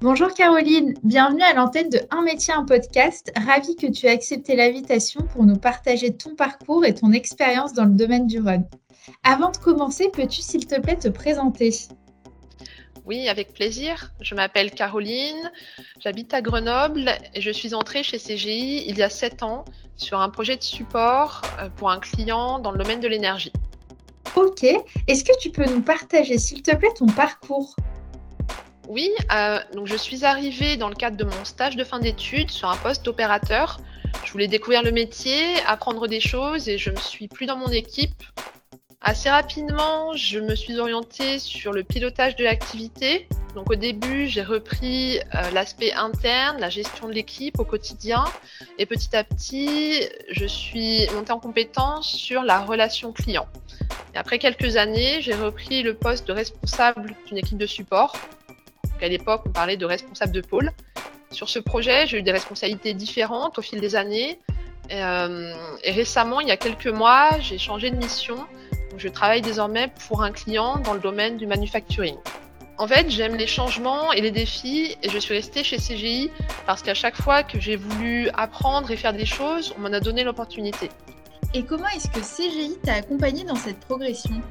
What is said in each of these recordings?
Bonjour Caroline, bienvenue à l'antenne de Un métier, un podcast. Ravi que tu aies accepté l'invitation pour nous partager ton parcours et ton expérience dans le domaine du run. Avant de commencer, peux-tu s'il te plaît te présenter? Oui, avec plaisir. Je m'appelle Caroline, j'habite à Grenoble et je suis entrée chez CGI il y a sept ans sur un projet de support euh, pour un client dans le domaine de l'énergie. Ok, est-ce que tu peux nous partager s'il te plaît ton parcours? Oui, euh, donc je suis arrivée dans le cadre de mon stage de fin d'études sur un poste d'opérateur. Je voulais découvrir le métier, apprendre des choses et je me suis plus dans mon équipe Assez rapidement, je me suis orientée sur le pilotage de l'activité. Donc au début, j'ai repris euh, l'aspect interne, la gestion de l'équipe au quotidien. Et petit à petit, je suis montée en compétence sur la relation client. Et après quelques années, j'ai repris le poste de responsable d'une équipe de support. Donc à l'époque, on parlait de responsable de pôle. Sur ce projet, j'ai eu des responsabilités différentes au fil des années. et euh, récemment, il y a quelques mois, j'ai changé de mission je travaille désormais pour un client dans le domaine du manufacturing. En fait, j'aime les changements et les défis et je suis restée chez CGI parce qu'à chaque fois que j'ai voulu apprendre et faire des choses, on m'en a donné l'opportunité. Et comment est-ce que CGI t'a accompagné dans cette progression?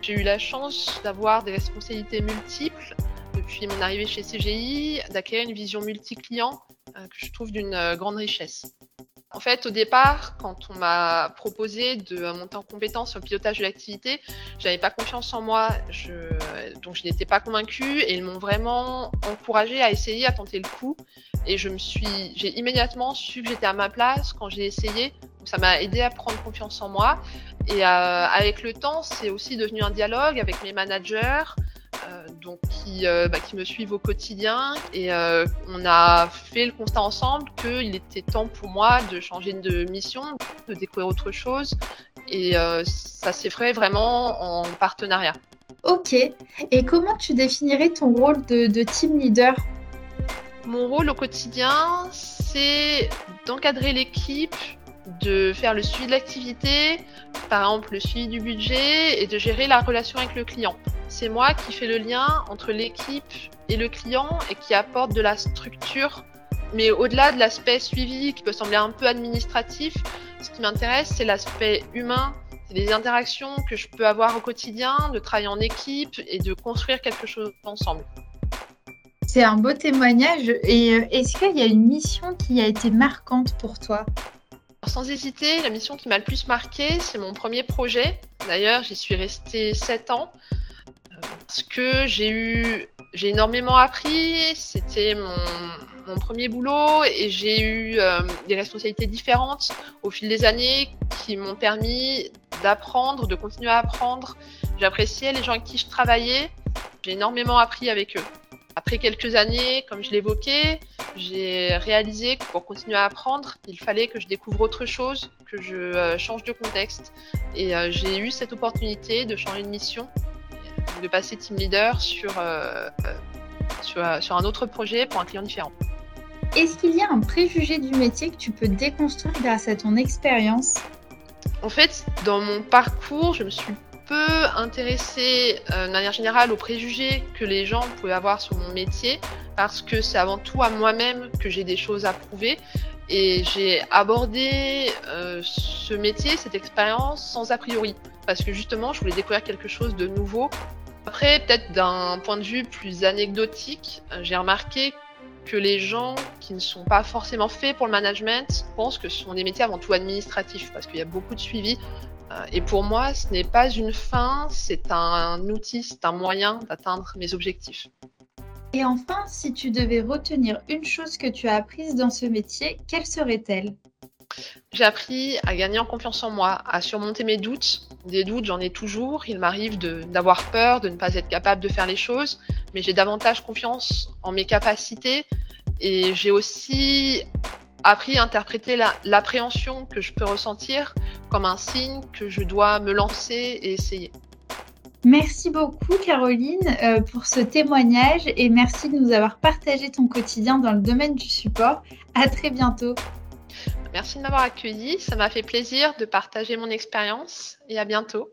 J'ai eu la chance d'avoir des responsabilités multiples depuis mon arrivée chez CGI, d'acquérir une vision multi-client euh, que je trouve d'une euh, grande richesse. En fait, au départ, quand on m'a proposé de monter en compétence sur le pilotage de l'activité, j'avais pas confiance en moi, donc je n'étais pas convaincue et ils m'ont vraiment encouragée à essayer, à tenter le coup. Et je me suis, j'ai immédiatement su que j'étais à ma place quand j'ai essayé. ça m'a aidé à prendre confiance en moi. Et euh, avec le temps, c'est aussi devenu un dialogue avec mes managers, euh, donc qui, euh, bah, qui, me suivent au quotidien. Et euh, on a fait le constat ensemble qu'il était temps pour moi de changer de mission, de découvrir autre chose. Et ça s'est fait vraiment en partenariat. Ok. Et comment tu définirais ton rôle de, de team leader? Mon rôle au quotidien, c'est d'encadrer l'équipe, de faire le suivi de l'activité, par exemple le suivi du budget et de gérer la relation avec le client. C'est moi qui fais le lien entre l'équipe et le client et qui apporte de la structure. Mais au-delà de l'aspect suivi qui peut sembler un peu administratif, ce qui m'intéresse, c'est l'aspect humain, c'est les interactions que je peux avoir au quotidien, de travailler en équipe et de construire quelque chose ensemble. C'est un beau témoignage. Et euh, est-ce qu'il y a une mission qui a été marquante pour toi? Sans hésiter, la mission qui m'a le plus marqué, c'est mon premier projet. D'ailleurs, j'y suis restée 7 ans parce que j'ai eu j'ai énormément appris. C'était mon, premier boulot et j'ai eu euh, des responsabilités différentes au fil des années qui m'ont permis d'apprendre, de continuer à apprendre. J'appréciais les gens avec qui je travaillais. J'ai énormément appris avec eux. Après quelques années, comme je l'évoquais, j'ai réalisé que pour continuer à apprendre, il fallait que je découvre autre chose, que je euh, change de contexte. Et euh, j'ai eu cette opportunité de changer de mission, de passer team leader sur, euh, sur, sur un autre projet pour un client différent. Est-ce qu'il y a un préjugé du métier que tu peux déconstruire grâce à ton expérience? En fait, dans mon parcours, je me suis peu intéressée euh, de manière générale aux préjugés que les gens pouvaient avoir sur mon métier parce que c'est avant tout à moi-même que j'ai des choses à prouver et j'ai abordé euh, ce métier, cette expérience sans a priori parce que justement je voulais découvrir quelque chose de nouveau. Après, peut-être d'un point de vue plus anecdotique, euh, j'ai remarqué que les gens qui ne sont pas forcément faits pour le management pensent que ce sont des métiers avant tout administratifs parce qu'il y a beaucoup de suivi, euh, et pour moi, ce n'est pas une fin, c'est un outil, c'est un moyen d'atteindre mes objectifs. Et enfin, si tu devais retenir une chose que tu as apprise dans ce métier, quelle serait-elle? J'ai appris à gagner en confiance en moi, à surmonter mes doutes. Des doutes, j'en ai toujours. Il m'arrive d'avoir peur, de ne pas être capable de faire les choses, mais j'ai davantage confiance en mes capacités. Et j'ai aussi appris à interpréter l'appréhension que je peux ressentir comme un signe que je dois me lancer et essayer. Merci beaucoup Caroline euh, pour ce témoignage et merci de nous avoir partagé ton quotidien dans le domaine du support. À très bientôt. Merci de m'avoir accueilli, ça m'a fait plaisir de partager mon expérience et à bientôt.